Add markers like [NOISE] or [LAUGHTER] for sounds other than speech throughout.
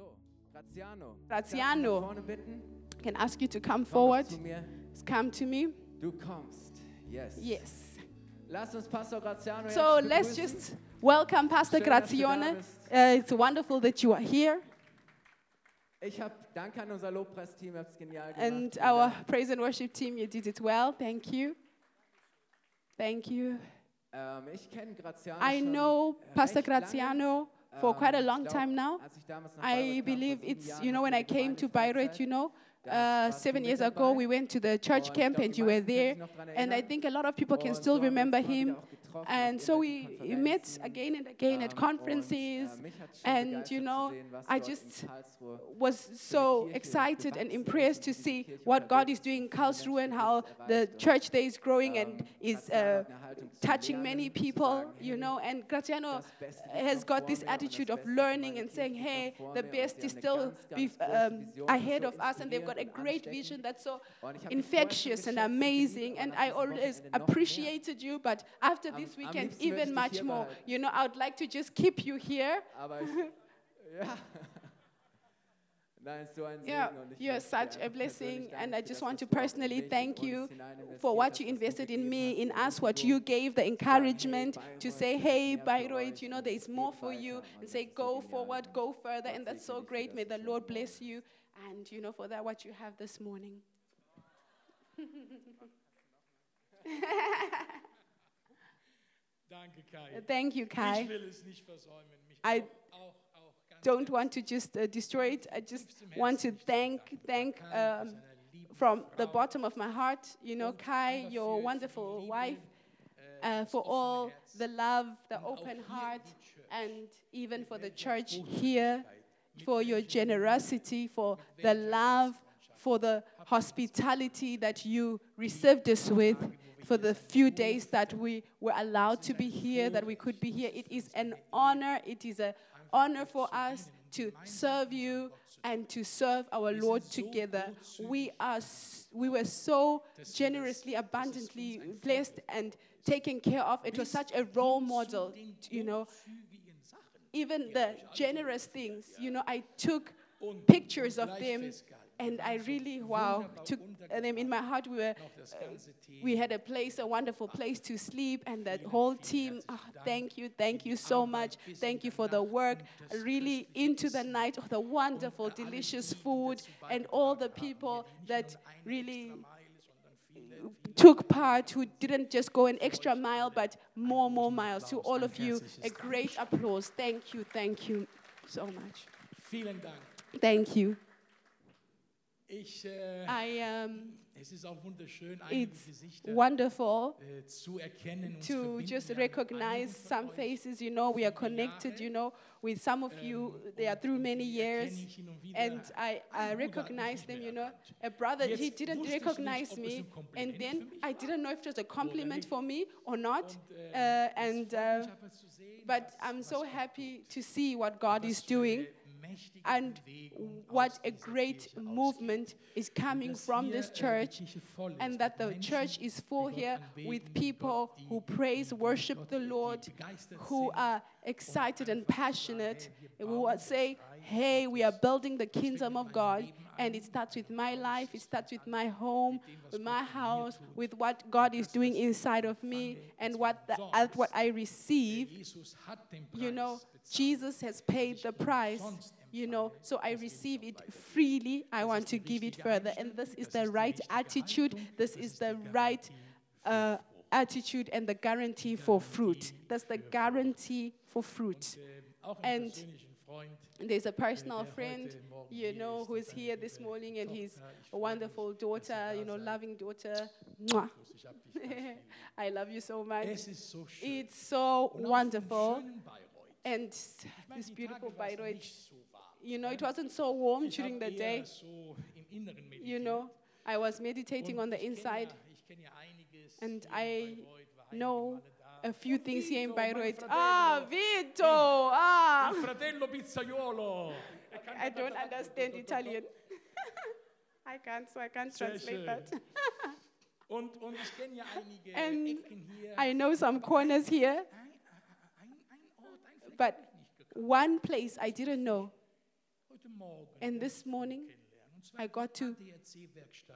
So, Graziano. Graziano. Darf ich nach vorne bitten? I can ask you to come forward. Come to me. Du kommst. Yes. Yes. Lass uns Pastor Graziano So let's just welcome Pastor Schön, dass du da Graziano. bist. Uh, it's wonderful that you are here. Ich habe Danke an unser Lobpreisteam, ihr habt genial. And our praise and worship team, you did it well. Thank you. Thank you. Ich Graziano I know Pastor recht lange. For quite a Ähm, long time now. als ich damals nach I Bayreuth kam, vor believe it's, you know, when I came to. Bayreuth, you know, uh, seven years ago, we went to the church camp and you were there. sich noch dran And I think a lot of people can still so haben wir uns remember him. Auch getroffen auf And so we met again and again at Ähm, conferences. Äh, mich hat's schon and, you know, I just was so excited and impressed to ist und wie die see what God is doing in ist, wie Menschen Karlsruhe and how the church there is growing and ähm, is uh, hat eine Haltung zum touching many people, you know. And Graziano das Beste liegt has got this mir und das attitude of learning and saying, hey, the. Best is still be, um, ahead of us, and they've got a great vision that's so Und ich hab dich vorher schon infectious and amazing. And I always Wochenende noch mehr. appreciated you, but after this weekend, even much more. You know, I would like to just keep you here. Aber ich, ja. Nein, so Yeah, [LAUGHS] und you're such a blessing, and I just want to du auch in personally thank you for what you invested in me, in us, what you gave, the encouragement to say, hey, Bayreuth, you know, there is more for you, and say, go forward, go further, and that's so segne dich für great. May the Lord bless you, and you know, for that, what you have this morning. [LAUGHS] Danke, Kai. Thank you, Ich Kai. will es nicht versäumen, mich I auch, auch, ganz Don't want to just uh, destroy it. I just want to Herzen mich zu thank, thank um, from the bottom of my heart, you know, Kai, your wonderful wife, äh, uh, for all the love, the open heart, and even for the church here, for your generosity, for the love, for the hospitality that you received us with, for the few days that we were allowed to be here, that we could be here. It is an honor. It is an honor for us to serve you and to serve our Lord together. We are we were so generously, abundantly blessed and taken care of. It was such a role model, you know. Even the generous things, you know, I took pictures of them. And I really, wow, took them in my heart. We were, uh, we had a place, a wonderful place to sleep, and the whole team. ah, thank you, thank you so much. Thank you for the work, really into the night of the wonderful, delicious food, and all the people that really took part, who didn't just go an extra mile, but more, more miles. To all of you, a great applause. Thank you, thank you so much. Vielen Dank. Thank you. Ich, äh, I um, es ist auch wunderschön, einige it's Gesichter wonderful äh, zu erkennen und to just recognize some faces. You know, we are connected. You know, with some of you, they are through many years, erkenne ich hin und wieder. and I, I Ein Bruder hat mich recognize them. You know, a brother he didn't recognize me, and then I didn't know if it was a compliment for me or not. Und, äh, Uh, and uh, mich aber zu sehen, but I'm so happy to see what God is doing. And what a great movement is coming from this church and that the church is full here with people who praise, worship the Lord, who are excited and passionate, who say, hey, we are building the kingdom of God. And it starts with my life, it starts with my home, with my house, with what God is doing inside of me, and what, the, what I receive. You know, Jesus has paid the price, you know, so I das gebe ich receive it freely. I want to give it further. And this is the right attitude. This is the right uh, attitude and the guarantee for fruit. That's the guarantee for fruit. Und, auch einen And persönlichen Freund, And there's a personal friend, you know, who is here this morning and he's a wonderful mich, dass ihr daughter, you know, loving daughter. Mwah. Markus, [LAUGHS] ich hab dich ganz lieb. I love you so much. Es ist so schön. It's so wonderful. vom schönen Bayreuth. And this beautiful Bayreuth, nicht so warm. You know, it wasn't so warm during the day. You know, I was meditating on the inside. Ja, ich ja And I Bayreuth, war einige know a few things here in Bayreuth. Ah, Vito! Ah! Il fratello pizzaiolo. [LAUGHS] Er I don't understand Italian. [LAUGHS] I can't, so I can't translate that. [LAUGHS] Und, und ich kenne ja einige And. I know some corners here, but hab ich nicht gekannt. one place I didn't know. And this morning, kennenlernen. Und zwar I got to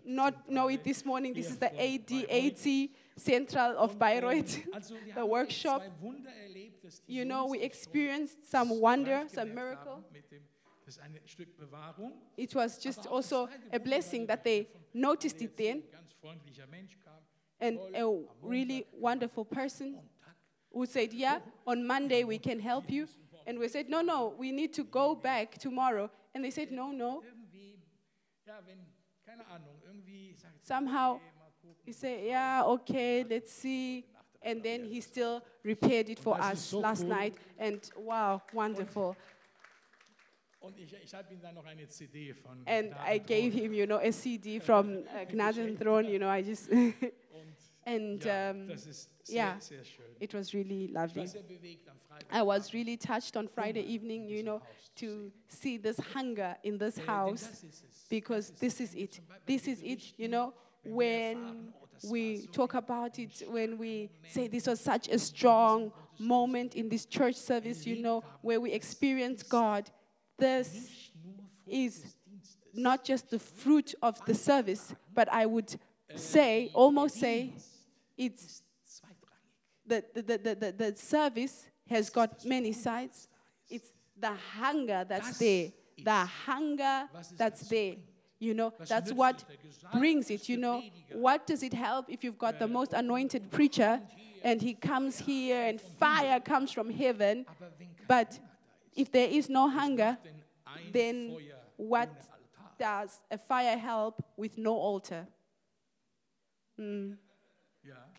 not know it this morning. This is the ADAC Central of Bayreuth, ähm, [LAUGHS] the workshop. zwei Wunder erlebt, dass die You know, we experienced some wonder, some miracle. haben mit dem, das ist ein Stück Bewahrung. It was just also a blessing that they noticed it then. Ein ganz freundlicher Mensch kam. And a really wonderful person who said, Yeah, on Monday we can help you. And we said, No, no, we need to go back tomorrow. And they said, No, no. Irgendwie, ja, wenn, keine Ahnung, irgendwie sagt sie, Somehow okay, mal gucken. he said, Yeah, okay, let's see. And then he still repaired it for us so last cool. night. And wow, wonderful. Und ich, ich ihm dann noch eine CD von And I gave him, you know, a CD [LAUGHS] from uh, Gnadenthrone. You know, I just, and ja, um, das ist sehr, yeah. sehr schön. it was really Ich war lovely. sehr bewegt am Freitag. I was really touched on Friday evening, you know, to see this hunger in this house because this is it. This is it, you know, when we talk about it, when we say this was such a strong moment in this church service, you know, where we experience God. This is not just the fruit of the service, but I would say, almost say, it's the, the, the, the, the, service has got many sides. It's the hunger that's there. The hunger that's there. You know, that's what brings it. You know, what does it help if you've got the most anointed preacher and he comes here and fire comes from heaven? Aber wenn kein But Hunger da ist, if there is no hunger, then what does a fire help with no altar? Mm.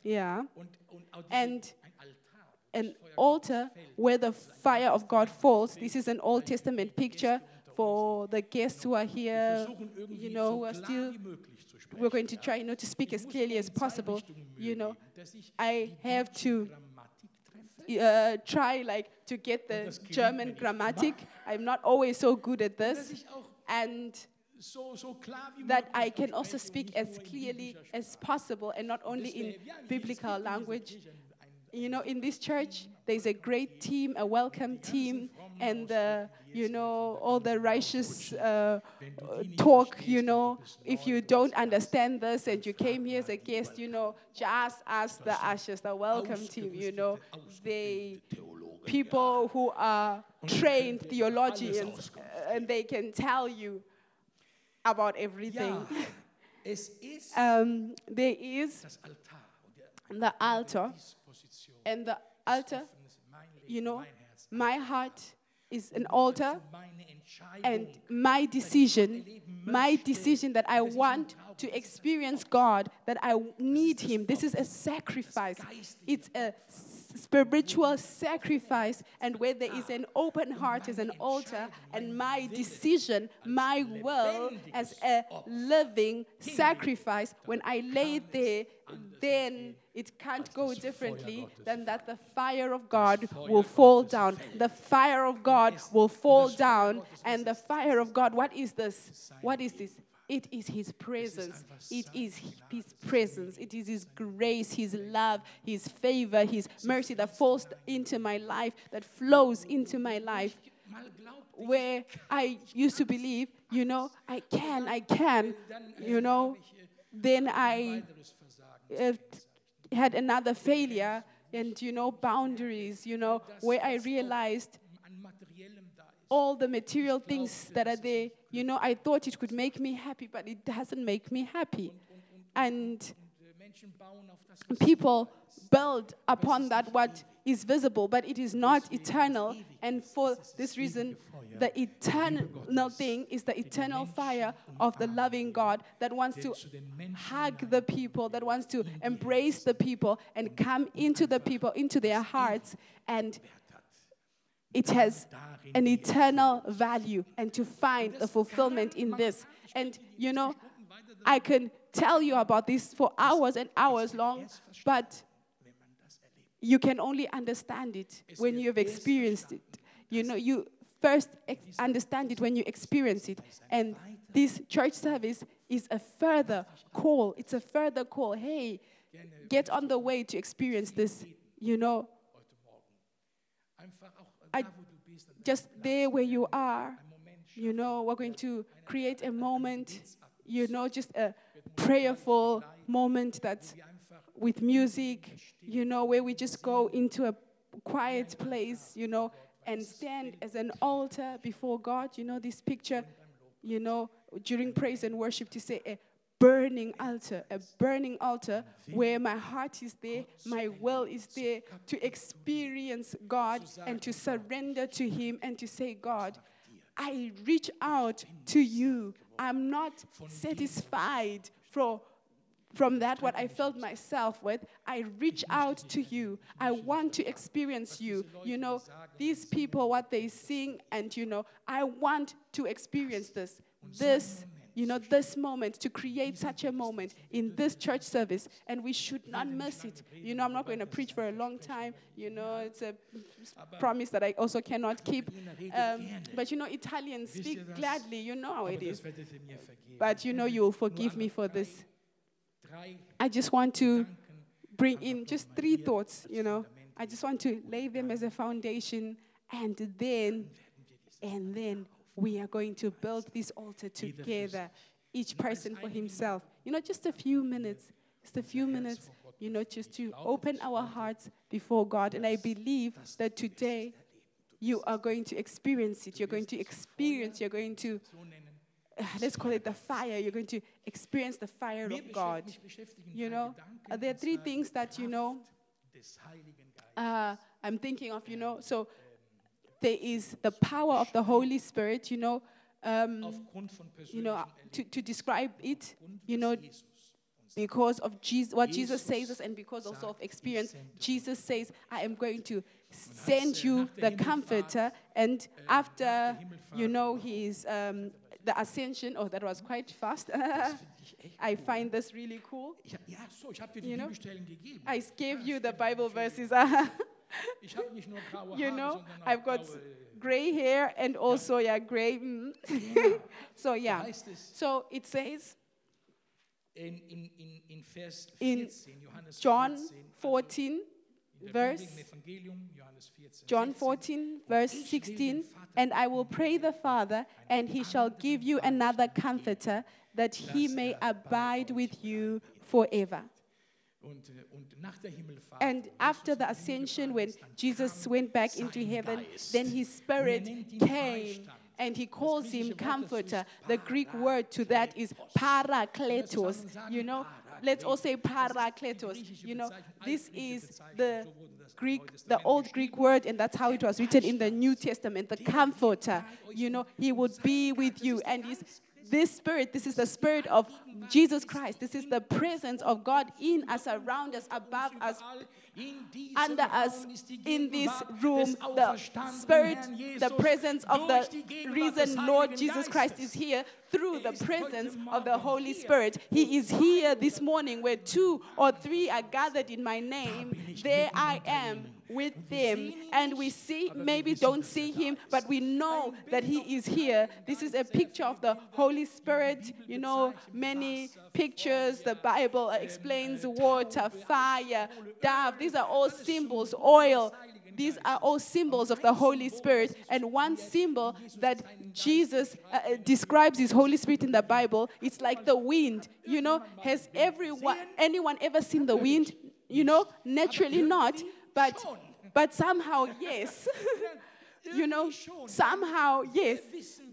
Yeah. Und, und auch diese, And ein Altar, wo das an altar where the fire of God falls. This is an Old Testament picture for the guests who are here, you know, who are still. wie möglich zu sprechen. We're going to try, you know, to speak as clearly as possible. You know, geben, dass ich I have to uh, try like to get the das gelingt mir German grammatic. I'm not always so good at this, and so, so that I can also speak as clearly as possible, and not only in Deswegen, ja, es biblical language. ein- You know, in this church, there's a great team, a welcome team, and uh, you know all the righteous uh, uh, talk. You know, if you don't understand this and you came here as a guest, you know, just ask the ushers, the welcome team. You know, they people who are trained theologians, uh, and they can tell you about everything. Ja, es ist [LAUGHS] Um, there is the altar, and the altar. Offenes, mein Leben, You know, my heart is an altar, and my decision, my decision that I want to experience God, that I need Him. This is a sacrifice. It's a spiritual sacrifice, and where there is an open heart is an altar, and my decision, my will as a living sacrifice. When I lay it there, then it can't go differently than that the fire of God will fall down. The fire of God will fall down, and the fire of God, what is this? What is this? It is His presence. It is His presence. It is His grace, His love, His favor, His mercy that falls into my life, that flows into my life. mal glaubt ich, Where I used to believe, you know, I can, I can, you know, habe ich äh, then I uh, had another failure and, you know, boundaries, you know, where I realized an materiellem da ist. all the material things that are there, you know, I thought it could make me happy, but it doesn't make me happy. And people build upon that what is visible, but it is not eternal. And for this reason, the eternal thing is the eternal fire of the loving God that wants to hug the people, that wants to embrace the people and come into the people, into their hearts. And it has an eternal value and to find a fulfillment in this. And you know, I can tell you about this for hours and hours long, but you can only understand it when you have experienced it. You know, you first understand it when you experience it. And this church service is a further call. It's a further call. Hey, get on the way to experience this. You know, heute Morgen. Einfach auch äh, I- da, wo du bist, an just there where you are, You know, we're going to create a moment, you know, just a prayerful moment that's with music, you know, where we just go into a quiet place, you know, and stand as an altar before God. You know, this picture, you know, during praise and worship to say a burning altar, a burning altar where my heart is there, my will is there to experience God and to surrender to Him and to say, God, I reach out to you. I'm not satisfied for from that what I felt myself with, I reach out to you. I want to experience you. You know, these people, what they sing, and you know, I want to experience this. This, you know, this moment, to create such a moment in this church service, and we should not miss it. You know, I'm not going to preach for a long time. You know, it's a promise that I also cannot keep. Um, but you know, Italians speak gladly. You know how it is. But you know, you will forgive me for this. I just want to bring in just three thoughts, you know. I just want to lay them as a foundation and then and then we are going to build this altar together, each person for himself. You know, just a few minutes, just a few minutes, you know, just to open our hearts before God. And I believe that today you are going to experience it. You're going to experience, you're going to, uh, [SIGHS] let's call it the fire. You're going to experience the fire of God. beschäftigt- mich beschäftigen You know, there are three things that you know Kraft des Heiligen Geistes. uh, I'm thinking of, you know, so there is the power of the Holy Spirit, you know, um, you know, to, to describe it, you know, was Jesus uns because of Jesus, what Jesus says us, and because also of experience, Jesus says, I am going to send you the Comforter. And äh, after, you know, his, um, the ascension, oh, that was quite fast. Das finde [LAUGHS] ich echt I find this really cool. Ich, so, ich habe dir You know, I gave you the Bible verses. [LAUGHS] Ich habe nicht nur graue you know, I've got gray hair and also yeah, gray. mm. [LAUGHS] so yeah. So it says in, in, in, in Vers in 14, Johannes John 14, 14, in der verse Bibel, im Evangelium, Johannes 14, John 14, verse 16, and I will pray the Father, and he shall give you another comforter, that he may abide with you forever. And after the in den Himmel ascension, when Jesus went back into heaven, then his er spirit came and he calls him griechische Wort dazu comforter. The Greek word to that is parakletos. You know, let's all say parakletos. You know, this is the Greek, the old Greek word, and that's how it was written in the New Testament, the comforter. You know, he would be with you. And is this spirit, this is the spirit of Jesus Christ. This is the presence of God in us, around us, above us, under us in this room, the Spirit, the presence of the reason Lord Jesus Christ is here through the presence of the Holy Spirit. He is here this morning where two or three are gathered in my name. There I am with them. And we see, maybe don't see him, but we know that he is here. This is a picture of the Holy Spirit. You know, many pictures. The Bible explains water, fire, dove. These are all symbols, oil. These are all symbols of the Holy Spirit. And one symbol that Jesus uh, uh, describes his Holy Spirit in the Bible, it's like the wind. You know, has everyone, anyone ever seen the wind? You know, naturally not, but but somehow yes. [LAUGHS] you know, somehow yes.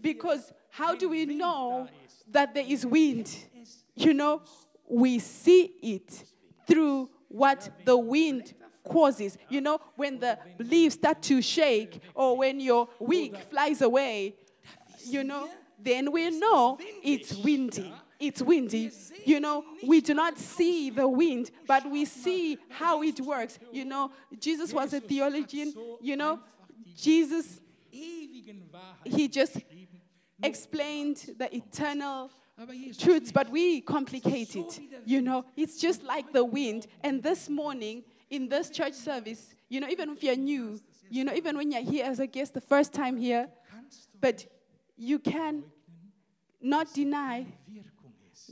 Because how do we know that there is wind? You know, we see it through what the wind causes. You know, when the leaves start to shake or when your wig flies away, you know, then we know it's windy. It's windy. You know, we do not see the wind, but we see how it works. You know, Jesus was a theologian. You know, Jesus, he just explained the eternal truths, but we complicate it. You know, it's just like the wind. And this morning, in this church service, you know, even if you're new, you know, even when you're here as a guest the first time here, but you can not deny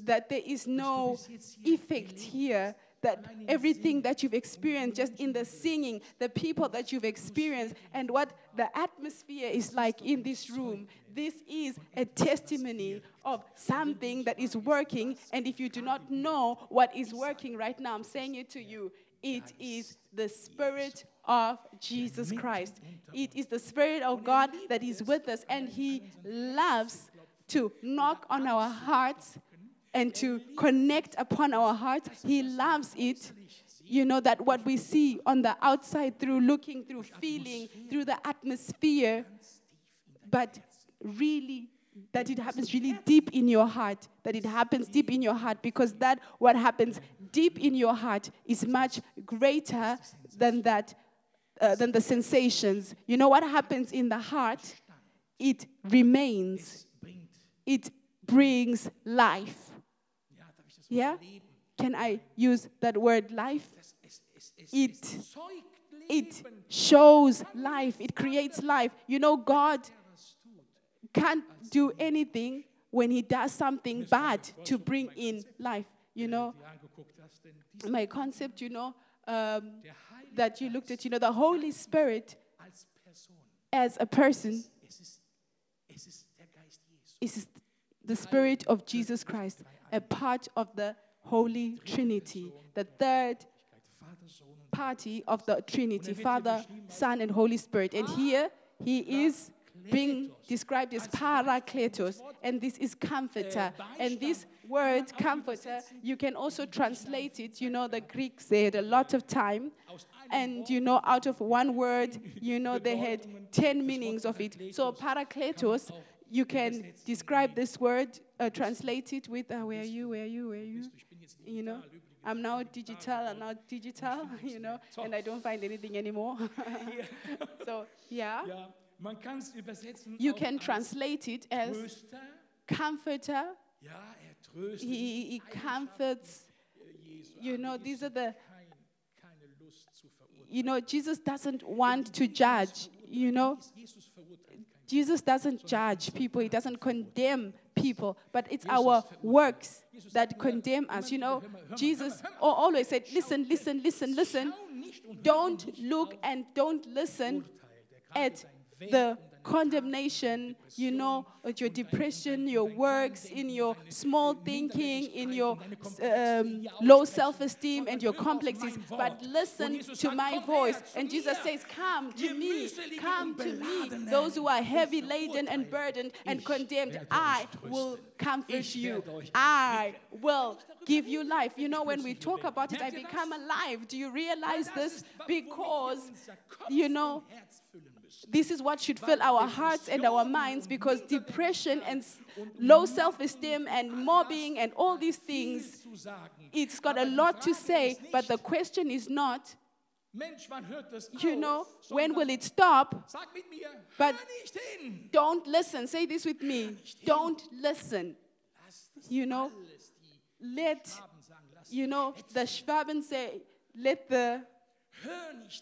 that there is no effect here that everything that you've experienced just in the singing, the people that you've experienced, and what the atmosphere is like in this room. This is a testimony of something that is working. And if you do not know what is working right now, I'm saying it to you. It is the Spirit of Jesus Christ. It is the Spirit of God that is with us, and He loves to knock on our hearts and to connect upon our hearts. He loves it. You know, that what we see on the outside through looking, through feeling, through the atmosphere, but really that it happens really deep in your heart that it happens deep in your heart because that what happens deep in your heart is much greater than that uh, than the sensations you know what happens in the heart it remains it brings life Ja, darf ich das Wort yeah? Can i use that word life? It- it shows life. It creates life. You know god can't do anything when he does something bad to bring in life you know? My concept you know um, that you looked at you know the holy spirit as a person is the spirit of jesus christ a part of the holy trinity the third party of the trinity father son and holy spirit. And here he is being described as parakletos and this is comforter. And this word comforter you can also translate it you know the greeks they had a lot of time. And you know out of one word you know they had 10 meanings of it. So parakletos you can describe this word uh, translate it with uh, where are you where are you where are you ich bin jetzt you know. i'm now digital i'm now digital [LAUGHS] you know and i don't find anything anymore. [LAUGHS] [LAUGHS] So yeah. Ja, man kann es übersetzen. you can translate it as comforter. Er he, he comforts. you know these are the Kein, keine Lust zu verurteilen. you know jesus doesn't want to judge you know. Jesus verurteilt keinen. Jesus doesn't judge people, He doesn't condemn people, but it's our works that condemn us. You know, Jesus always said, Listen, listen, listen, listen. Schau nicht und hör Don't look and don't listen Urteil, der gerade at the condemnation, you know, your depression, your works, in your small thinking, in your um, low self esteem and your complexes, but listen to my voice. And Jesus says, Come to me, come to me, those who are heavy laden and burdened and condemned. I will comfort you. I will give you life. You know, when we talk about it, I become alive. Do you realize this? Because, you know. This is what should fill our hearts and our minds because depression and low self esteem and mobbing and all these things it's got a lot to say, but the question is not, Mensch, wann hört das you know, when will it stop? Sag mit mir, But- hör nicht hin. Don't listen. Say this with me. Don't listen. You know, let, Schwaben sagen, lass you know, the Schwaben say, let the, hör nicht hin.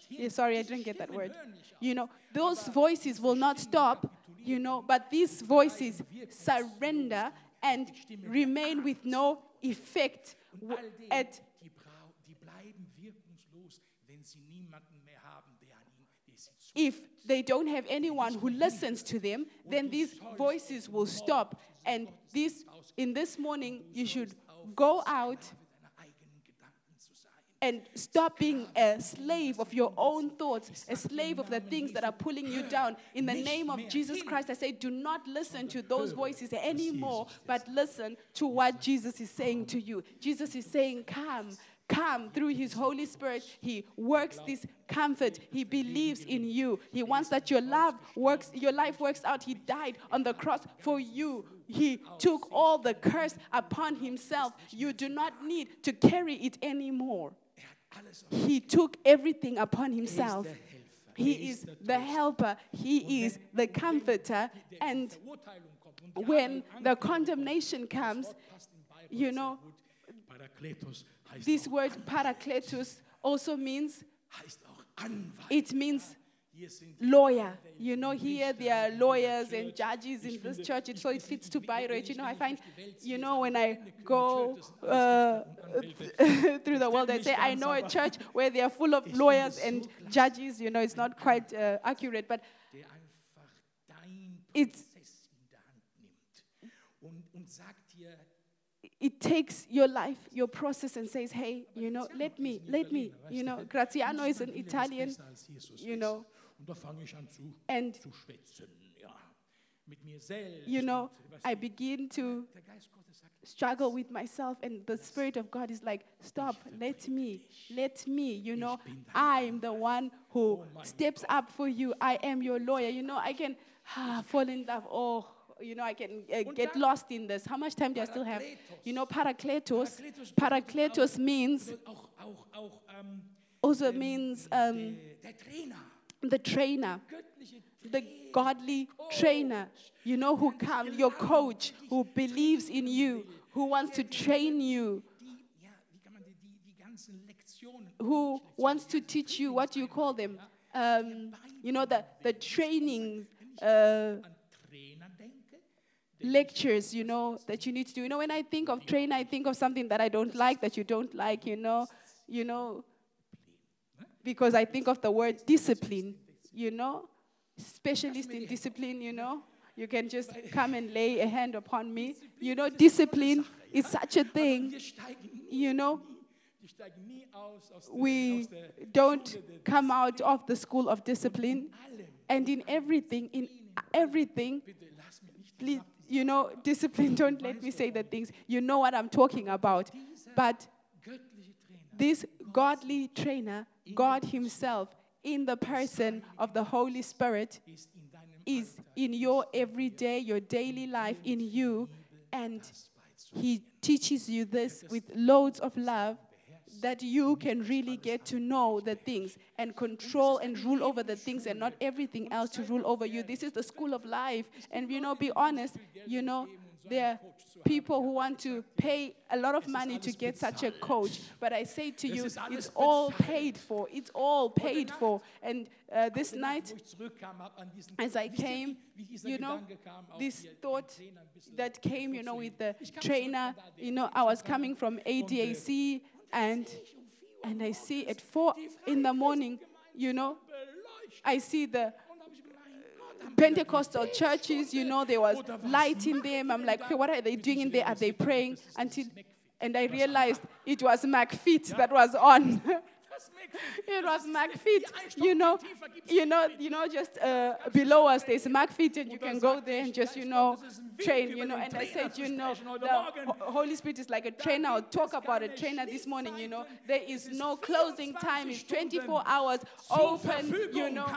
Yeah, sorry, I didn't get that word. hören nicht auf. You know, those voices will not stop, you know, but these voices surrender and remain with no effect Und w- all denen, at die, brau- die bleiben wirkungslos, wenn sie niemanden mehr haben, der an ihnen der sie zu if they don't have anyone who listens to them, then these voices will stop. And this, in this morning, you should go out and stop being a slave of your own thoughts, a slave of the things that are pulling you down. In the name of Jesus Christ, I say, do not listen to those voices anymore, but listen to what Jesus is saying to you. Jesus is saying, Come. Come through His Holy Spirit. He works this comfort. He believes in you. He wants that your love works, your life works out. He died on the cross for you. He took all the curse upon Himself. You do not need to carry it anymore. Hat alles auf He took everything upon himself. He is the helper. He is the comforter. And Verurteilung kommt und die when the condemnation comes, Wort passt in Bible you know, gut. Parakletos heißt this word parakletos also means, heißt auch Anwalt. it means Lawyer. You know, here there are lawyers and judges in this church, so it fits to Bayreuth. You know, I find, you know, when I go uh, [LAUGHS] through the world, I say, I know a church [LAUGHS] where they are full of lawyers and judges. You know, it's not quite uh, accurate, but der einfach dein It's- Prozess in der Hand nimmt und, und sagt dir, it takes your life, your process, and says, hey, you know, let me, let me. You know, Graziano is an Italian, you know, Und da fange ich an zu, and, zu schwätzen, ja, mit mir selbst. you know, I begin to der Geist Gottes sagt, struggle with myself and the spirit of god is like stop let me let me you know. i'm the one who steps up for you. I am your lawyer. You know i can ah, fall in love. Oh you know i can uh, get lost in this. How much time do i still have? You know parakletos. Parakletos means ähm, also means um, der, der Trainer, the trainer the godly trainer, you know, who comes, your coach, who believes in you, who wants to train you, who wants to teach you what do you call them? Um, you know, the, the training uh, lectures, you know, that you need to do. You know, when I think of trainer, I think of something that I don't like, that you don't like, you know, you know, because I think of the word discipline, you know, specialist in discipline, you know. You can just come and lay a hand upon me. You know, discipline is such a thing, you know. We don't come out of the school of discipline. And in everything, in everything, please, you know, discipline, don't let me say the things. You know what I'm talking about. But this godly trainer, God Himself, in the person of the Holy Spirit, is in your everyday, your daily life, in you, and He teaches you this with loads of love that you can really get to know the things and control and rule over the things and not everything else to rule over you. This is the school of life. And, you know, be honest, you know, there are people who want to pay a lot of money to get such a coach. But I say to you, it's all paid for. It's all paid for. And uh, this night, wo ich zurückkam, ab an diesen, as I came, wie, wie dieser you know, Gedanke kam, auch this thought Trainer ein bisschen that came, you know, with the trainer, zurück von der you know, I was coming from ADAC and and I see at four in the morning, you know. I see the Und da habe ich gemeint, Gott, haben Pentecostal churches, you know, there was light in them. I'm like, okay, what are they doing in there? Are they praying? Until, and I realized it was McFit that was on. [LAUGHS] it was McFit, you know, you know, you know, just uh, below us there's McFit, and you can go there and just, you know, train, you know. And I said, you know, the Holy Spirit is like a trainer. I'll talk about a trainer this morning, you know. There is no closing time. It's 24 hours open, you know.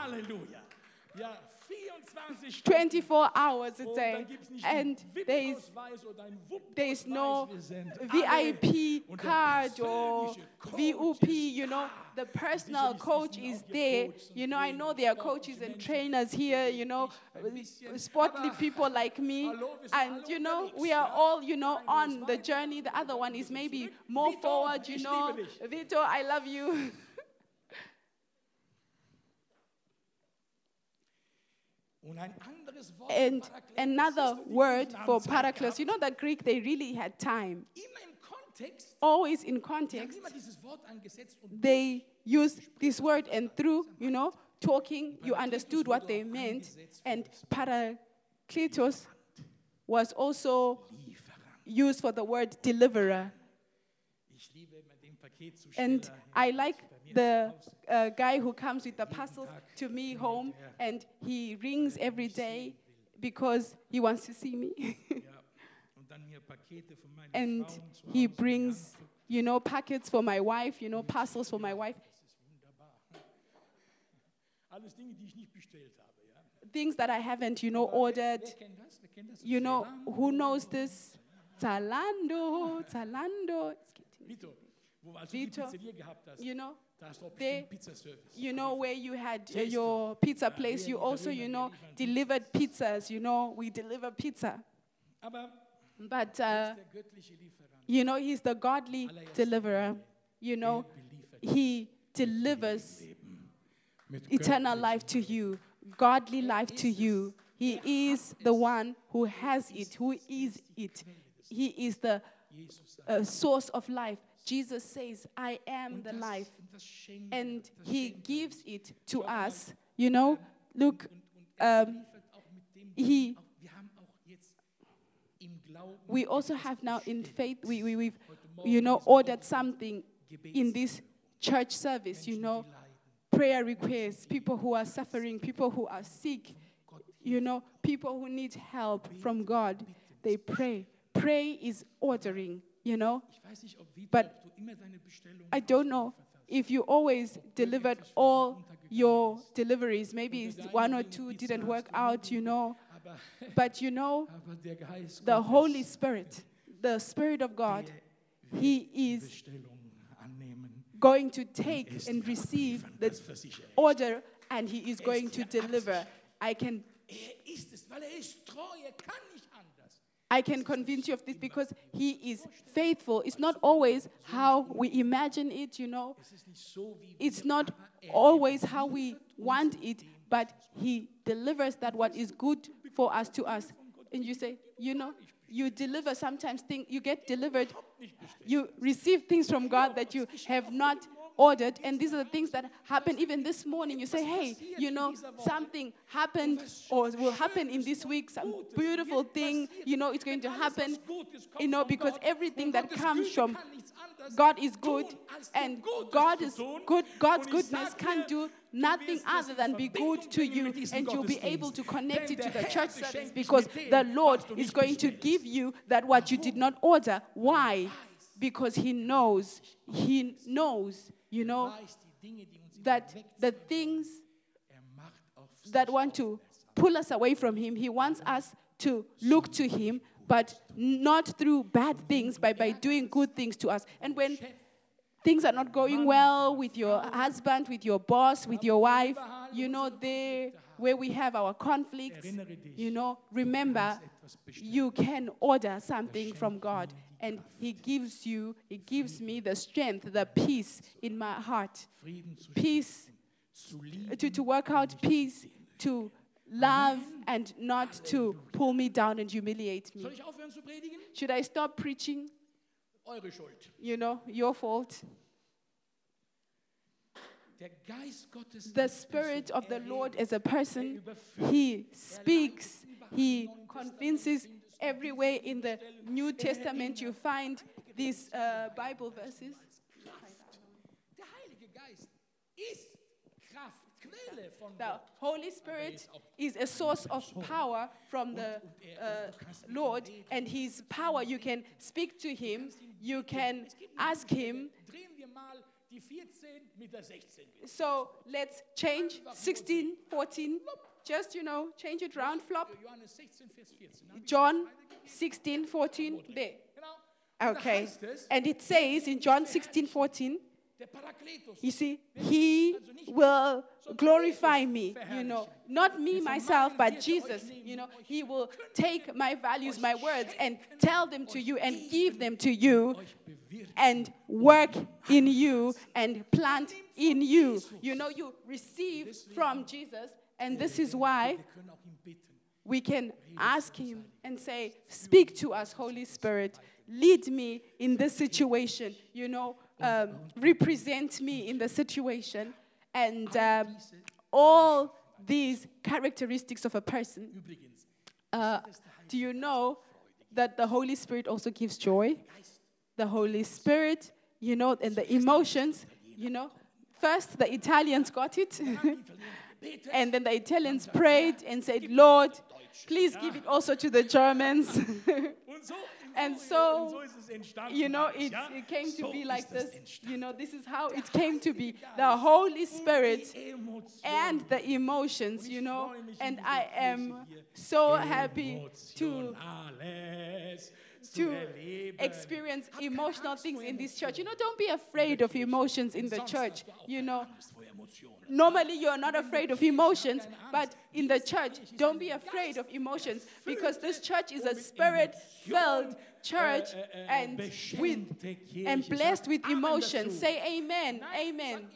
Halleluja. Ja, 24 hours a day. And there is there is no VIP card or VUP, you know, the personal coach is there. You know, I know there are coaches and trainers here, you know, sportly people like me. And, you know, we are all, you know, on the journey. The other one is maybe more forward, you know. Vito, I love you. [LAUGHS] Und ein anderes Wort And another siehst du, die word for Parakletos. You know, the Greek, they really had time. Immer im Kontext, Always in context. immer dieses Wort angesetzt und they used this word and through you know talking you understood what they meant and parakletos was also used for the word deliverer Ich liebe immer den Paketzusteller. and i like the uh, guy who comes with the parcels to me home and he rings every day because he wants to see me ja, und dann mir Pakete von meinen and he Hause in die brings you know packets for my wife you know parcels for my wife Das ist wunderbar. [LAUGHS] Alles Dinge, die ich nicht bestellt habe. Ja. things that i haven't you know ordered Wer kennt das? Wer kennt das? You know, who knows this? Zalando, Zalando. Es geht nicht. Vito, wo als du die Vito, Pizzeria gehabt hast, You know, da hast du they- you know where you had uh, your pizza place. You also, you know, delivered pizzas. You know, we deliver pizza. But uh, ist der göttliche Lieferant. you know, he's the godly deliverer. You know, he delivers eternal life to you, godly life to you. He is the one who has it, who is it. He is the uh, source of life. Jesus says, I am the life. und das schenkt, And He gives it to us. You know, look, um, liefert auch mit dem, he- auch, wir haben auch jetzt im Glauben we also have now in faith, we, we, we've, you know, ordered something in this church service, you know, prayer requests, people who are suffering, people who are sick, you know, people who need help from God. They pray. Pray is ordering, you know. Ich weiß nicht, ob, wie, But ob du immer deine Bestellung I don't know if you always delivered all your deliveries. Maybe one or two didn't work out, you know. [LAUGHS] But you know, [LAUGHS] aber der Geist the Holy Spirit, the Spirit of God, He is going to Er take and receive the das versichere ich. order and He is er going to deliver. I can er I can convince you of this because he is faithful. It's not always how we imagine it, you know. It's not always how we want it, but he delivers that what is good for us to us. And you say, you know, you deliver sometimes things, you get delivered, you receive things from God that you have not ordered. And these are the things that happen even this morning. You say, hey, you know, something happened or will happen in this week, some beautiful thing, you know, it's going to happen, you know, because everything that comes from God is good, and God is good. God's goodness can do nothing other than be good to you, and you'll be able to connect it to the church service because the Lord is going to give you that what you did not order. Why? Because He knows, He knows, you know, weiß die Dinge, die uns that the things that want to pull us away from Him, He wants us to look to Him, but not through bad things, but by doing good things to us. And when things are not going well with your husband, with your boss, with your wife, you know, there where we have our conflicts, you know, remember you can order something from God. And He gives you, He gives me the strength, the peace in my heart. Peace to, to work out peace, to love, and not to pull me down and humiliate me. Soll ich aufhören zu predigen? Should I stop preaching? You know, your fault. Der Geist Gottes The Spirit of the er Lord as a er person, He speaks, He convinces. Everywhere in the New Testament, you find these uh, Bible verses. Der Heilige Geist ist Kraft, Quelle von The Holy Spirit is a source of power from the uh, Lord, and His power, you can speak to Him, you can ask Him. Drehen wir mal die 14 mit der 16 wieder. So let's change 16, 14, just you know, change it round, flop. Johannes 16, Vers 14. Hab ich John weitergegeben? 16, 14, there. Genau. Und da Okay. And it says in John 16, 14, you see, He will glorify me, you know, not me, myself, but Jesus, you know, He will take my values, my words, and tell them to you and give them to you and work in you and plant in you. You know, you receive from Jesus, and this is why Wir können auch ihn bitten. we can ask Him and say, Speak to us, Holy Spirit. Lead me in this situation, you know, um, represent me in the situation. And um, all these characteristics of a person. Uh, do you know that the Holy Spirit also gives joy? The Holy Spirit, you know, and the emotions, you know. First, the Italians got it. And then the Italians prayed and said, Lord, please give it also to the Germans. [LAUGHS] [LAUGHS] And so, so ist es entstanden. you know, it, it came to be like this. You know, this is how it came to be. The Holy Spirit and the emotions, you know. And I am so happy to to experience emotional things in this church. You know, don't be afraid of emotions in the church. auch You know, Angst vor Emotionen. Normally you're not afraid of emotions, but in the church, don't be afraid of emotions because this church is a spirit filled church and with and blessed with emotions. Say amen. Amen.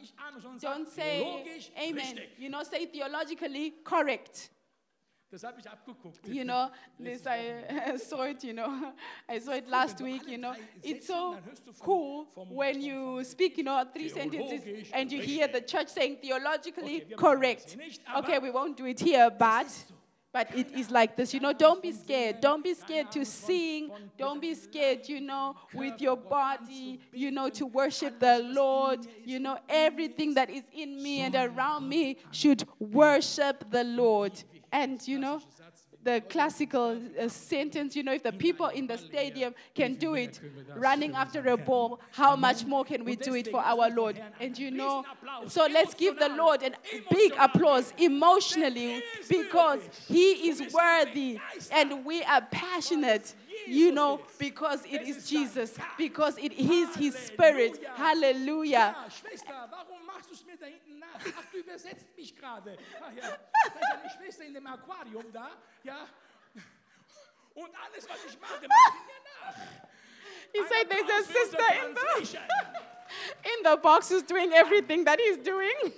Don't say amen. You know, say theologically correct. Das habe ich abgeguckt. You know, this [LAUGHS] I saw it, you know, I saw it last week, you know. It's so cool when you speak, you know, three sentences and you hear the church saying theologically correct. Okay, we won't do it here, but but it is like this, you know, don't be scared. Don't be scared to sing. Don't be scared, you know, with your body, you know, to worship the Lord. You know, everything that is in me and around me should worship the Lord. And, you know, the classical uh, sentence, you know, if the people in the stadium can do it running after a ball, how much more can we do it for our Lord? And you know, so let's give the Lord a big applause emotionally because He is worthy and we are passionate. You know, because it is Jesus, because it is His Spirit. Hallelujah. Ja, Schwester, warum machst du es mir da hinten nach? Ach, du übersetzt mich gerade. Ach ja, da ist eine Schwester in dem Aquarium da, ja. Und alles, was ich mache, macht mir nach. He said there's a sister in the, [LAUGHS] in the box who's doing everything that he's doing. [LAUGHS]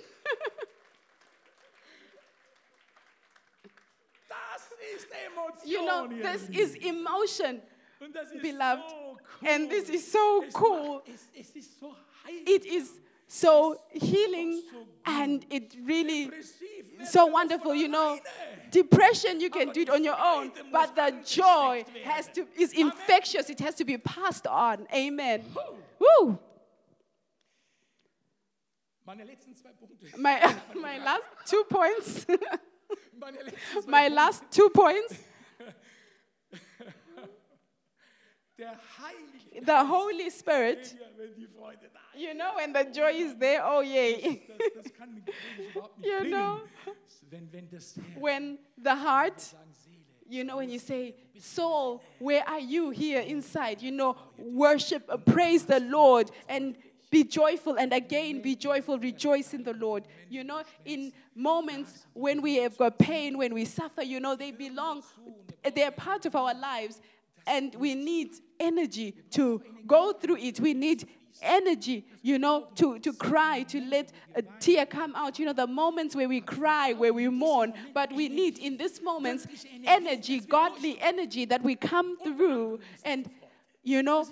Das ist Emotion. You know, this is emotion. Und das ist beloved. And this is so cool. macht- Es, es ist so. It is so healing and it really so wonderful, you know. Depression you can do it on your own, but the joy has to is infectious. It has to be passed on. Amen. Woo! Meine letzten zwei Punkte. My [LAUGHS] my last two points. [LAUGHS] Meine letzten zwei my last two points. [LAUGHS] The Holy Spirit. Geist, wenn die Freude da ist. You know when the joy is there, oh yay. Das, das kann ich überhaupt nicht You [LAUGHS] know. Wenn, wenn das Herz When the heart You know, when you say, Soul, where are you here inside? You know, worship, uh, praise the Lord, and be joyful, and again be joyful, rejoice in the Lord. You know, in moments when we have got pain, when we suffer, you know, they belong, they're part of our lives, and we need energy to go through it. We need energy, you know, to, to cry, to let a tear come out. You know, the moments where we cry, where we mourn, but we need in these moments energy, godly energy that we come through and, you know,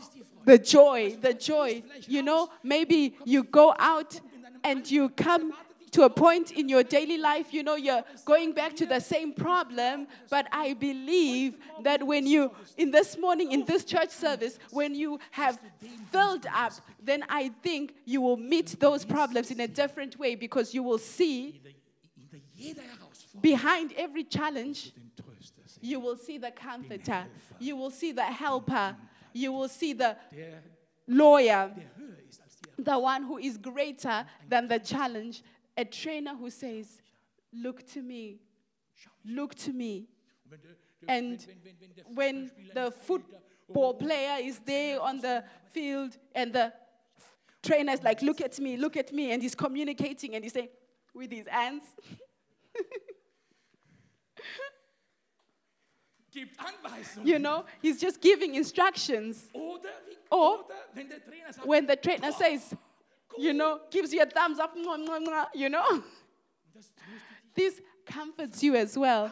the joy, the joy. You know, maybe you go out and you come to a point in your daily life, you know, you're going back to the same problem. But I believe that when you, in this morning, in this church service, when you have filled up, then I think you will meet those problems in a different way because you will see hinter jeder Herausforderung behind every challenge, den Tröster sehen. you will see the comforter, you will see the helper, you will see the lawyer, der höher ist als die the one who is greater than the challenge, a trainer who says, Look to me, look to me. Wenn der, der, And when the football player is there on the field and the trainer is like, Look at me, look at me, and he's communicating and he's saying, with his hands. [LAUGHS] [LAUGHS] you know, he's just giving instructions. Or oder wenn der Trainer sagt, When the trainer says, you know, gives you a thumbs up, you know, das tröstet dich. this comforts you as well.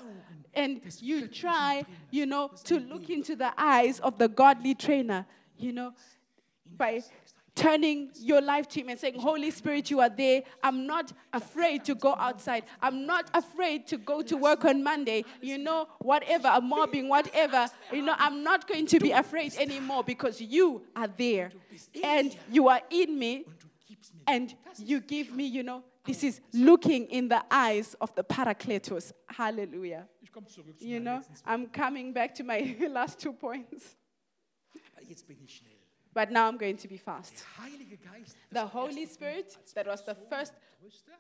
And you try, you know, to look into the eyes of the godly trainer, you know, by turning your life to him and saying, Holy Spirit, you are there. I'm not afraid to go outside. I'm not afraid to go to work on Monday. You know, whatever, a mobbing, whatever, you know, I'm not going to be afraid anymore because you are there. And you are in me and you give me, you know, this is looking in the eyes of the Parakletos. Hallelujah. You know. I'm coming back to my [LAUGHS] last two points, Jetzt bin ich schnell. but now I'm going to be fast. The Holy Spirit, that was the first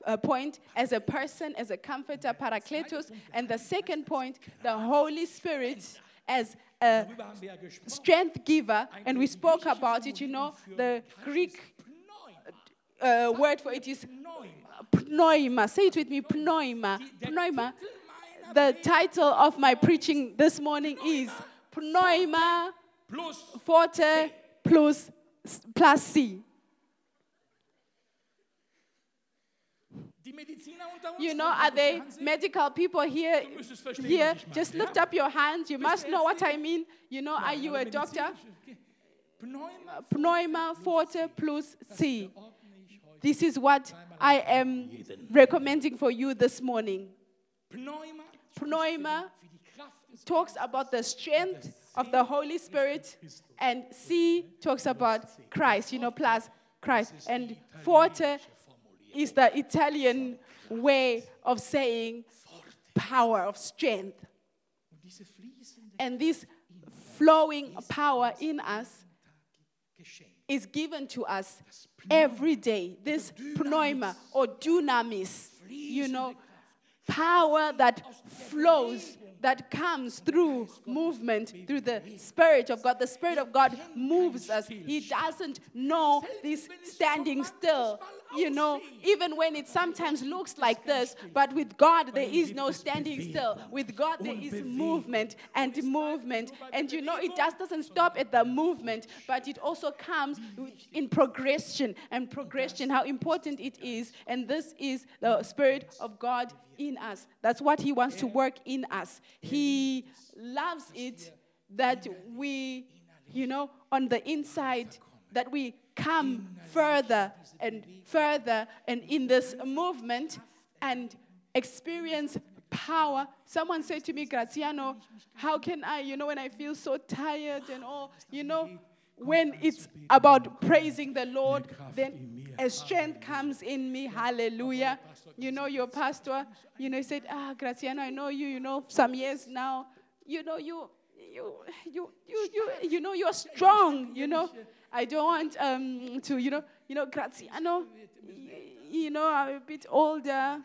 uh, point, as a person, as a comforter, Parakletos. And the second point, the Holy Spirit as a Darüber haben wir ja gesprochen. strength giver, and we spoke about it. You know, the Greek uh, word for it is pneuma. Say it with me, pneuma. Pneuma. The title of my preaching this morning is pneuma Plus forte plus plus C. die Mediziner unter uns. You know, are they medical people here? Du müsstest verstehen, Here, was ich meine, just lift up your hands. You must know what I mean. You know, are you a doctor? Pneuma uh, Pneuma forte plus C. ordne ich heute. This is what I am recommending for you this morning. Pneuma Pneuma für die Kraft des talks about the strength of the Holy Spirit, and C talks about Christ, you know, plus Christ. And forte is the Italian way of saying power, of strength. And this flowing power in us is given to us every day. This pneuma or dunamis, you know, power that flows, that comes through movement, through the Spirit of God. The Spirit of God moves us. He doesn't know this standing still. You know, even when it sometimes looks like this, but with God there is no standing still. With God there is movement and movement. And you know, it just doesn't stop at the movement, but it also comes in progression and progression, how important it is. And this is the Spirit of God in us. That's what He wants to work in us. He loves it that we, you know, on the inside, that we come further and further and in this movement and experience power. Someone said to me, Graziano, how can I, you know, when I feel so tired and all, you know, when it's about praising the Lord, then a strength comes in me. Hallelujah. You know, your pastor, you know, he said, Ah, Graziano, I know you, you know, some years now. You know, you you you you you you know you're strong, you know. I don't want um to, you know, you know, Graziano, you know, I'm a bit older.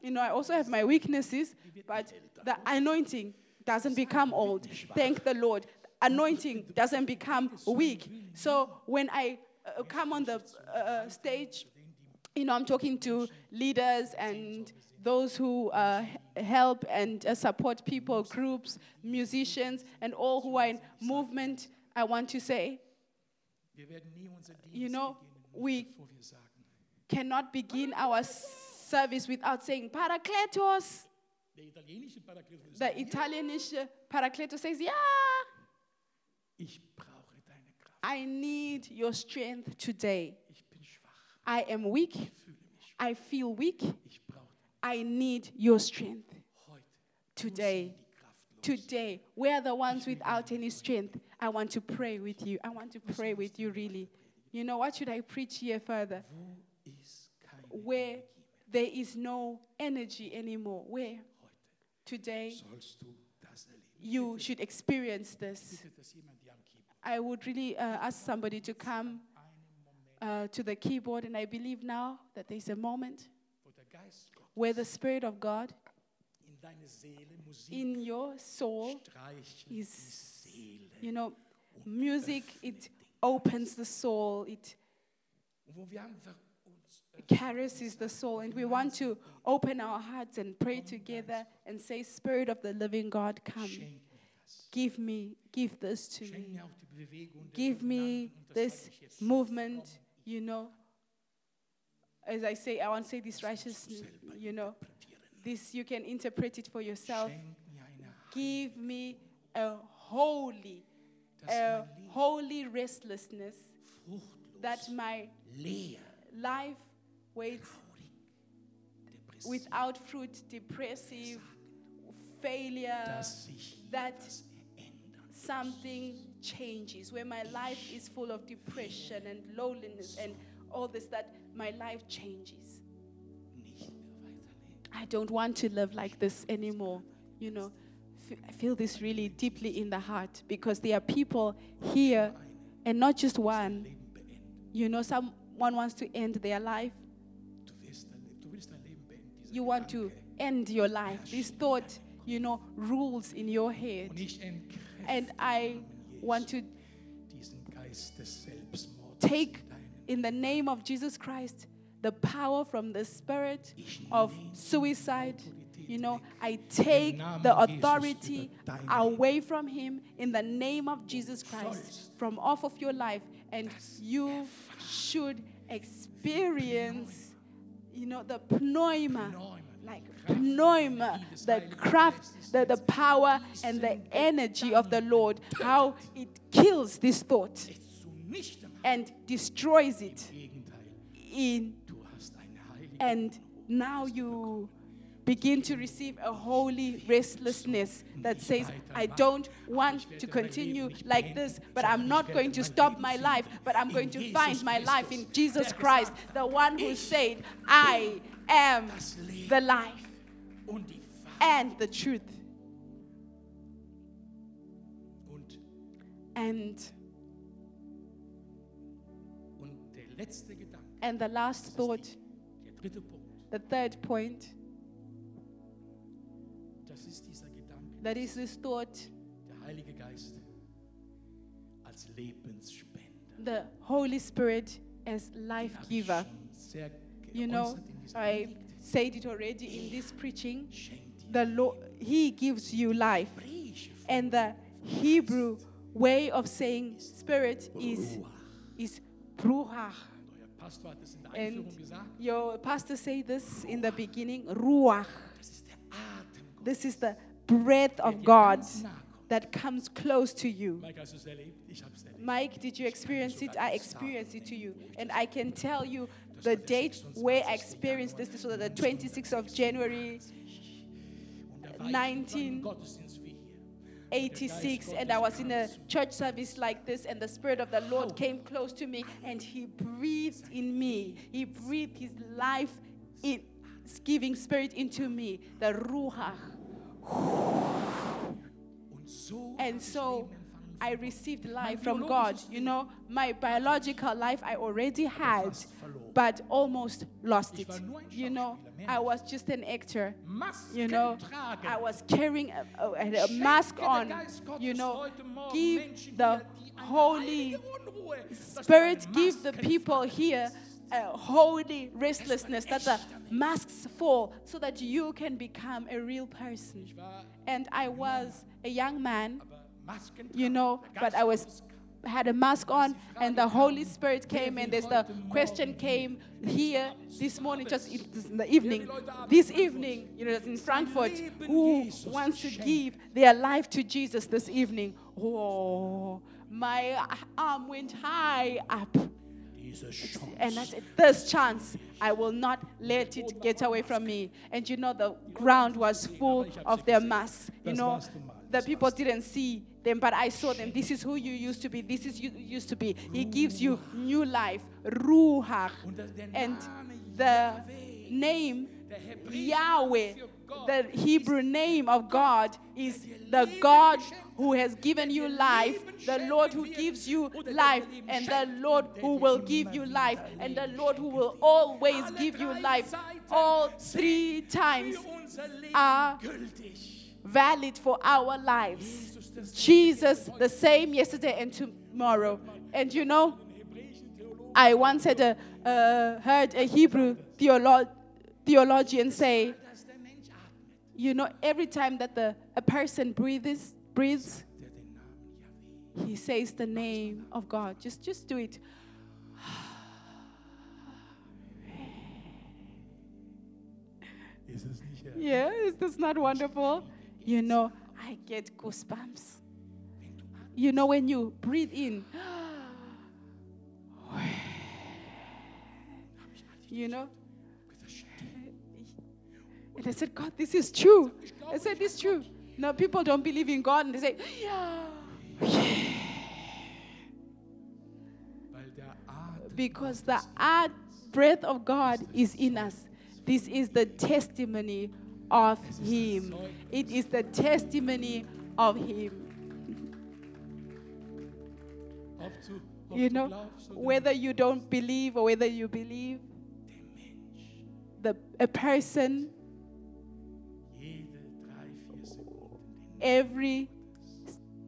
You know, I also have my weaknesses, but the anointing doesn't become old. Thank the Lord. Anointing doesn't become weak. So when I uh, come on the uh, stage, you know, I'm talking to leaders and those who uh, help and uh, support people, groups, musicians, and all who are in movement. I want to say, You know, we- cannot begin our service without saying Parakletos. Der italienische Parakletos würde The Italianische Parakletos says, Yeah, ich brauche deine Kraft. I need your strength today. Ich bin schwach. I am weak. I feel weak. Ich brauche I need your strength today. die Kraft los. Today, we're the ones without any strength. I want to pray with you. I want to pray with you, really. You know, what should I preach here further? Wo ist keine Where there is no energy anymore. Where today Sollst du das erleben? you should experience this. Bitte, dass jemand die am Keyboard I would really uh, ask somebody to come uh, to the keyboard, and I believe now that there's a moment wo der Geist Gottes where the Spirit of God in deine Seele Musik in your soul is. You know, music, it opens the soul, it caresses the soul, and we want to open our hearts and pray together and say, Spirit of the living God, come. Give me, give this to me. Give me this movement, you know. As I say, I want to say this righteousness, you know. This you can interpret it for yourself. Give me a holy, a holy restlessness that my life waits without fruit, depressive, failure, dass sich hier that something changes, where my life is full of depression and loneliness and all this, that my life changes. nicht mehr weiterleben. I don't want to live like this anymore. You know, I feel this really deeply in the heart because there are people here, and not just one. You know, someone wants to end their life. You want to end your life. This thought, you know, rules in your head. And I want to take, in the name of Jesus Christ, the power from the spirit of suicide. You know, I take the authority away from him in the name of Jesus Christ from off of your life, and you should experience, you know, the pneuma, like pneuma, the craft, the, the power, and the energy of the Lord, how it. kills this thought es zunichte macht. and destroys it in du hast eine heilige and now you begin to receive a holy restlessness that says i don't want to continue like this but i'm not going to stop my life but i'm going to find my life in jesus christ the one who said i am the life und die Wahrheit. and the truth and und der letzte Gedanke, and the last thought der dritte Punkt, the third point das ist dieser Gedanke, that is this thought der Heilige Geist als Lebensspender. the holy spirit as life giver. You know, geäußert in dieser I said it already in this preaching. The Lord, He gives you life, and the Hebrew way of saying spirit is is ruach. Euer Pastor hat es in der And your pastor said this in the beginning. Ruach. This is the breath of God ganz nahe kommt. that comes close to you. Mike, hast du es erlebt? Ich habe es erlebt. Mike, did you experience it? I experienced it to you. And I can tell you the date where I experienced this. This was the 26th of January Und da war ich 19 im Gottesdienst wie hier. 86 and I was in a church service like this and the spirit of the Lord came close to me and he breathed in me. He breathed his life in giving spirit into me, the ruach. And so I received life from God. You know, my biological life I already had, but almost lost it. war nur ein You know, I was just an actor. You know. I was carrying a, a, a mask on. You know, give the hier, die eine Holy heilige Unruhe, dass du Spirit, give the people here a holy restlessness that the masks fall so that you can become a real person. And I was a young man, you know, but I was had a mask on and the Holy Spirit came and there's the question came here this morning, just in the evening, this evening, you know, in Frankfurt, who wants to give their life to Jesus this evening? Oh, my arm went high up. And I said, This chance, I will not let it get away from me. And you know, the ground was full of their mass. You know, warst du mal, the people didn't see them, but I saw them. This is who you used to be. This is you used to be. He gives you new life. Ruach. Und der- der And the name Yahweh, Name für Gott, the Hebrew name of God, is the God who has given you life, the Lord who gives you life, and the Lord who will give you life, and the Lord who will always give you life. All three times für unser Leben are valid for our lives. Jesus, Jesus, the same yesterday and tomorrow. And you know, I once had a, uh, heard a Hebrew theolo- theologian say, you know, every time that the, a person breathes, breathes, he says the name of God. Just, just do it. Yeah, is this not wonderful? You know, I get goosebumps. You know, when you breathe in, [GASPS] you know. And I said, God, this is true. I said, it's true. Now people don't believe in God, and they say, yeah. Atem Because the art breath of God is in us. This is the testimony of Him. It is the testimony of Him. You know, whether you don't believe or whether you believe, the, a person, every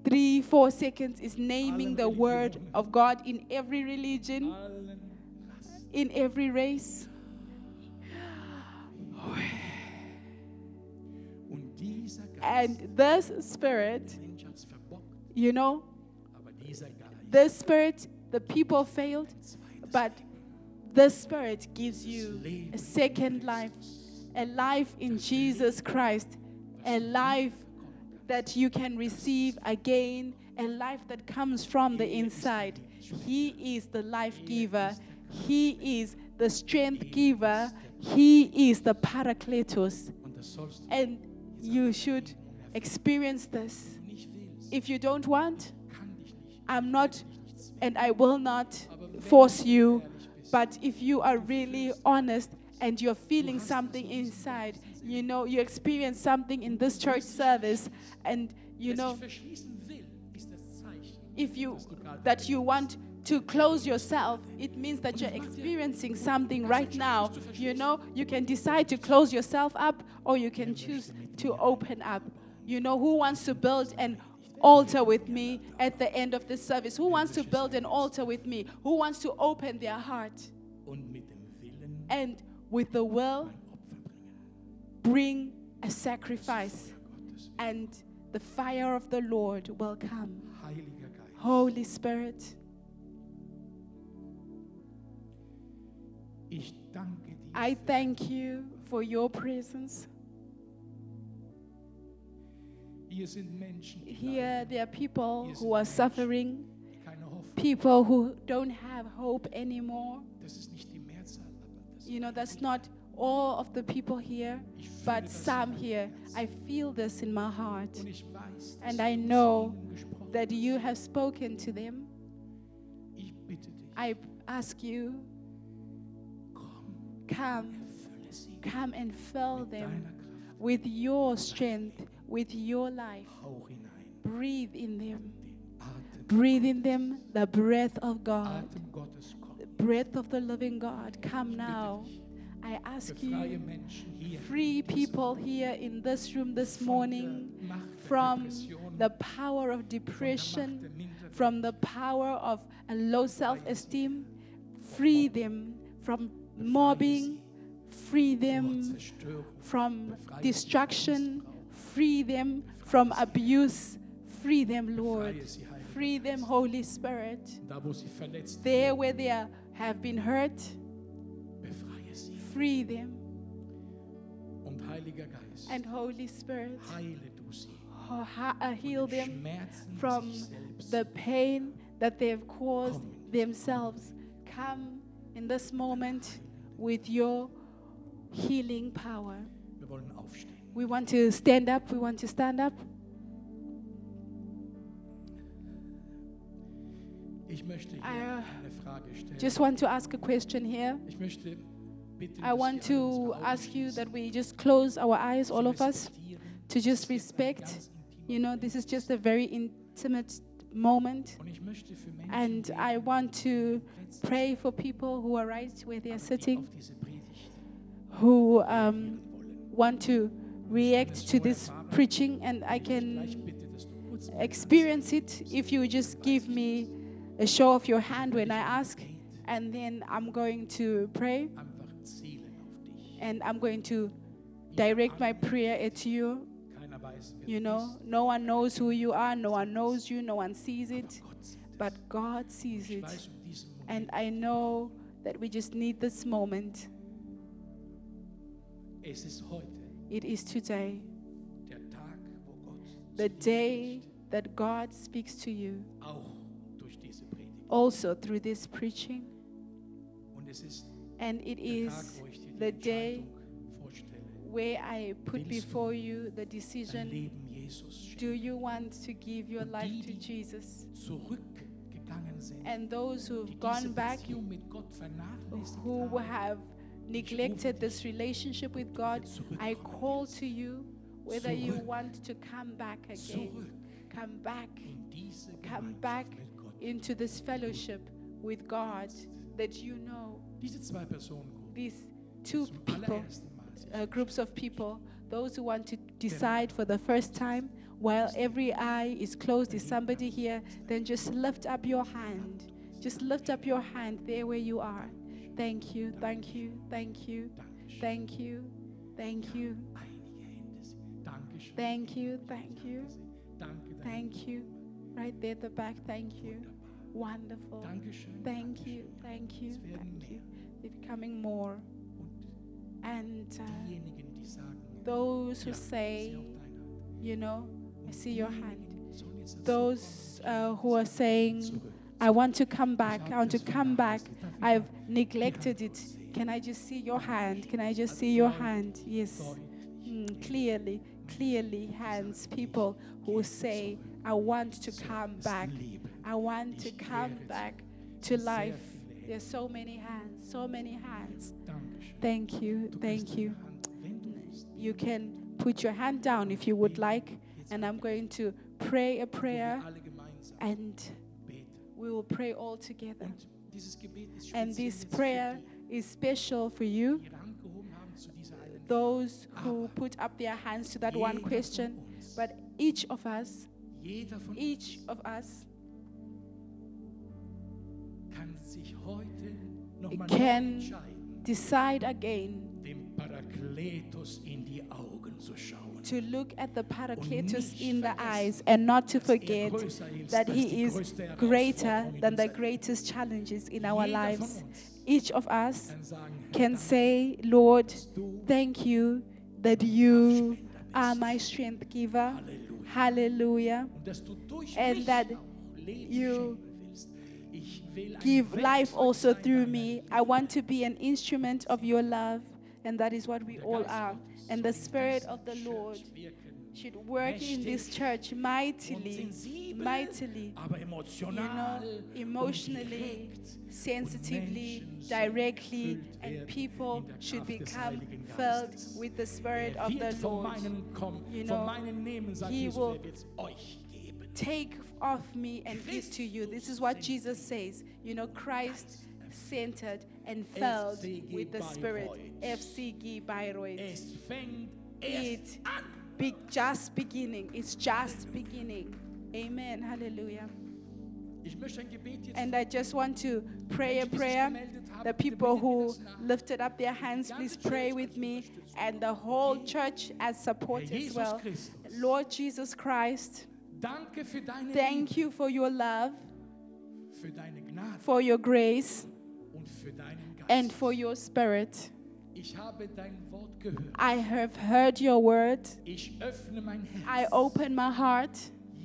three, four seconds is naming the word of God in every religion, in every race. Und dieser Geist, And this spirit, der Mensch hat's verbockt, you know, this spirit, the people failed, but the spirit gives you a second life, a life in Jesus Christ, a life that you can receive again, a life that comes from the inside. He is the life giver, He is the strength giver, He is the du And you should experience this. If you don't want. I'm not, and I will not force you. But if you are really honest and you're feeling something inside, you know, you experience something in this church service, and you know, sich verschließen will, ist das Zeichen. if you that you want to close yourself, it means that you're experiencing something right now. You know, you can decide to close yourself up or you can choose to open up. You know, who wants to build an altar with me at the end of the service? Who wants to build an altar with me? Who wants to open their heart Und mit dem Willen and with the will ein Opfer bringen. Bring a sacrifice and the fire of the Lord will come. Holy Spirit. I thank you for your presence. Here, there are people who are suffering, people who don't have hope anymore. You know, that's not all of the people here, but some here. I feel this in my heart Und ich weiß, dass And I know that you have spoken to them. Ich bitte dich, I ask you, come, come and fill them with your strength, with your life. Breathe in them. Breathe in them the breath of God. Atem Gottes komm. The breath of the living God. Come now. I ask you, free people here in this room this morning der Macht der from the power of von der Macht depression, from the power of a low self esteem. Free them from mobbing. Free them from destruction. Free them from abuse. Free them, Lord. Befreie sie, Heiliger Free them, Holy Spirit. Da, wo sie verletzt There where they are, have been hurt. Free them. Und Heiliger Geist, And Holy Spirit, heile du sie. uh, heal them from the pain that they've caused themselves. Come in this moment with your healing power. Wir wollen aufstehen. We want to stand up. We want to stand up. Ich möchte hier I, uh, eine Frage stellen. Just want to ask a question here. Ich möchte bitten, I want to ask you that we just close our eyes, all of us, to just dass es ein respect. You know, this is just a very intimate moment. Und ich möchte für Menschen And I want to pray for people who are right where they are sitting, auf diese Predigt who um, want to react to this preaching, and I can gleich bitte, dass du kurz experience it. if you just give me a show of your hand when I ask, and then I'm going to pray and I'm going to direct my prayer at you. You know, no one knows who you are, no one knows you, no one sees it, but God sees it. And I know that we just need this moment. It is today, the day that God speaks to you, also through this preaching. And it is wo ich dir die the day where I put before you the decision do you want to give your life to Jesus? And those who've gone back, Beziehung mit Gott vernachlässigt who have neglected this relationship with God, I call to you whether you want to come back again. Come back. come back into this fellowship with God that you know. These two people, allerersten Mal sich uh, groups of people, those who want to decide for the first time while every eye is closed, is somebody here? Then just lift up your hand. Just lift up your hand there where you are. Thank you, thank you, thank you, thank you, thank you, Einige Hände sind. Dankeschön. thank you, thank you, thank you. Right there at the back, thank you. Wonderful. Thank you, thank you, thank you. They're becoming more. And uh, those who say, you know, I see your hand. Those uh, who are saying. I want to come back, I want to come back. I've neglected it. Can I just see your hand? Can I just see your hand? Yes. Mm, clearly, clearly, hands, people who say, I want to come back. I want to come back to life. There's so many hands, so many hands. Thank you, thank you. You can put your hand down if you would like, and I'm going to pray a prayer, and we will pray all together. And this prayer is special for you, those who put up their hands to that one question. But each of us, each of us can decide again dem Parakletos in die Augen zu schauen. to look at the Parakletos nicht in the eyes and not to er forget that He is greater than the greatest challenges in our lives. Each of us kann sagen, Herr, can say, Lord, thank you that you are my strength giver. Hallelujah. Und dass du durch And that you Give life also through me. I want to be an instrument of your love, and that is what we all are. And the Spirit of the Lord should work in this church mightily, mightily, you know, emotionally, sensitively, directly, and people should become filled with the Spirit Er of the Lord. You know, meinen nehmen, sagt he will take off me and give to you. This is what Jesus says. You know, Christ centered and filled with the Spirit. FCG Bayreuth. It be just beginning. It's just beginning. Amen. Hallelujah. Ich möchte ein Gebet jetzt And I just want to pray a Menschen, die sich prayer. The people who lifted up their hands, please pray with me. And the whole church as support as well. Lord Jesus Christ, danke für deine thank Liebe, you for your love, für deine Gnade for your grace, und für deinen Geist. and for your spirit. ich habe dein Wort gehört. I have heard your word. Ich öffne mein I open my heart.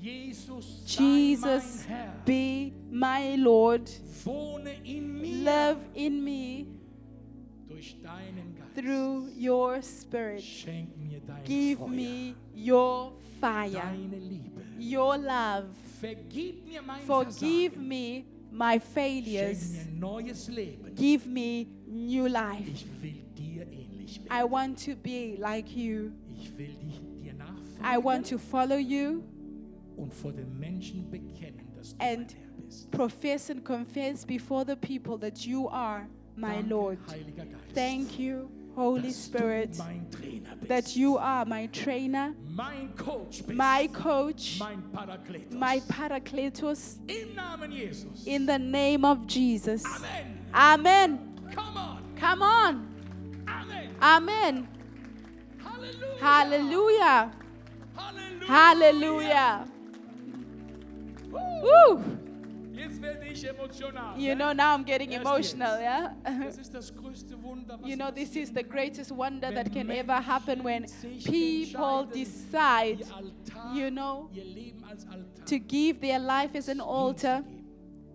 Jesus, Jesus, mein Herr. be my Lord. Wohne in mir Live in me durch deinen Geist. through your spirit. Schenk mir dein Give Feuer, me your fire, deine Liebe. Your love. Vergib mir mein Forgive me my failures. mir neues Leben. Give me new life. Ich will dir ähnlich werden. I want to be like you. Ich will dich, dir I want to follow you, und vor den Menschen bekennen, dass du And mein Herr bist. profess and confess before the people that you are my Lord. Thank you, Holy Spirit, du mein Trainer bist, that you are my trainer, mein Coach my coach, my Parakletos. Im Namen Jesus. In the name of Jesus. Amen. Amen. Come on. Come on. Amen. Amen. Halleluja. Hallelujah. Halleluja. Hallelujah. Woo. You know, now I'm getting emotional, yeah? Das ist das größte Wunder, was You know, this is the greatest wonder [LAUGHS] that can ever happen when people decide you know, ihr Leben als Altar to give their life as an altar. hinzugeben.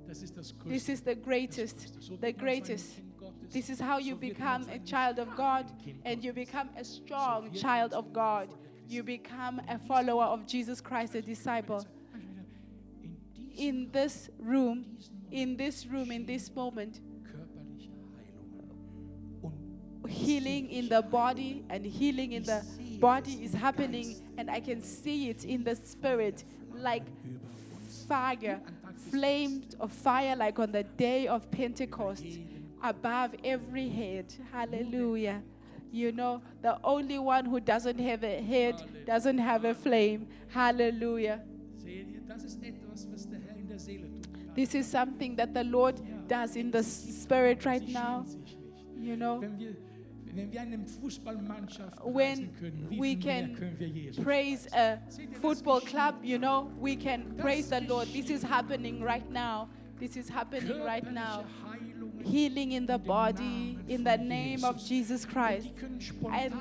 Das ist das größte. This is the greatest, the wird man zu einem greatest. This is how you so wird man become a child of God and you become a strong child of God. You become a follower of Jesus Christ, a disciple. In this room, in this room, in this moment, healing in the body and healing in the body is happening, and I can see it in the spirit like fire, flames of fire, like on the day of Pentecost, above every head. Hallelujah. You know, the only one who doesn't have a head doesn't have a flame. Hallelujah. This is something that the Lord does in the spirit right now. You know, When we can praise a football club, you know, we can praise the Lord. This is happening right now. This is happening right now. Healing in the body, in the name of Jesus Christ. And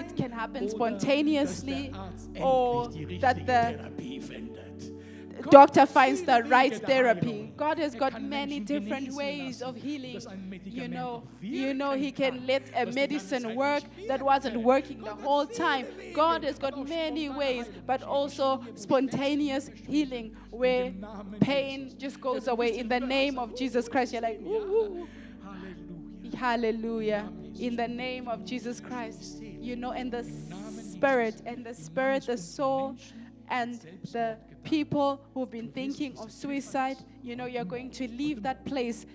it can happen spontaneously or that the doctor finds the right therapy. God has got many different ways of healing. You know, you know, He can let a was die ganze medicine work that wasn't working the whole time. God has got many ways, but also spontaneous healing where pain just goes away. In the name of Jesus Christ, you're like. Hallelujah. In the name of Jesus Christ. You know, and the spirit, and the spirit, the soul, and the people who've been thinking of suicide, you know, you're going to leave that place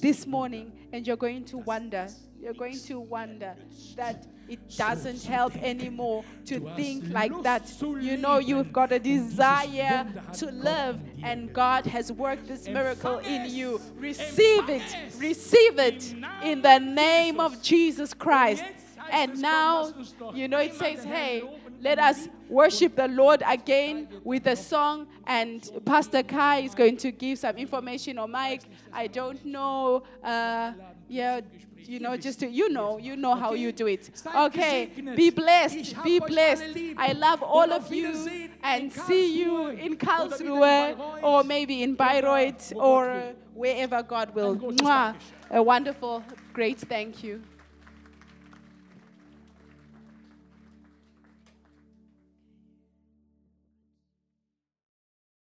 this morning and you're going to wonder. You're going to wonder that it doesn't help anymore to think like that. You know, you've got a desire to live, and God has worked this miracle in you. Receive it, receive it in the name of Jesus Christ. And now, you know, it says, hey, let us worship the Lord again with a song. And Pastor Kai is going to give some information on Mike. I don't know. Uh, yeah, you know, just to, you know, you know how you do it. Okay, be blessed, be blessed. I love all of you and see you in Karlsruhe or maybe in Bayreuth or wherever God will. Mwah. A wonderful, great thank you.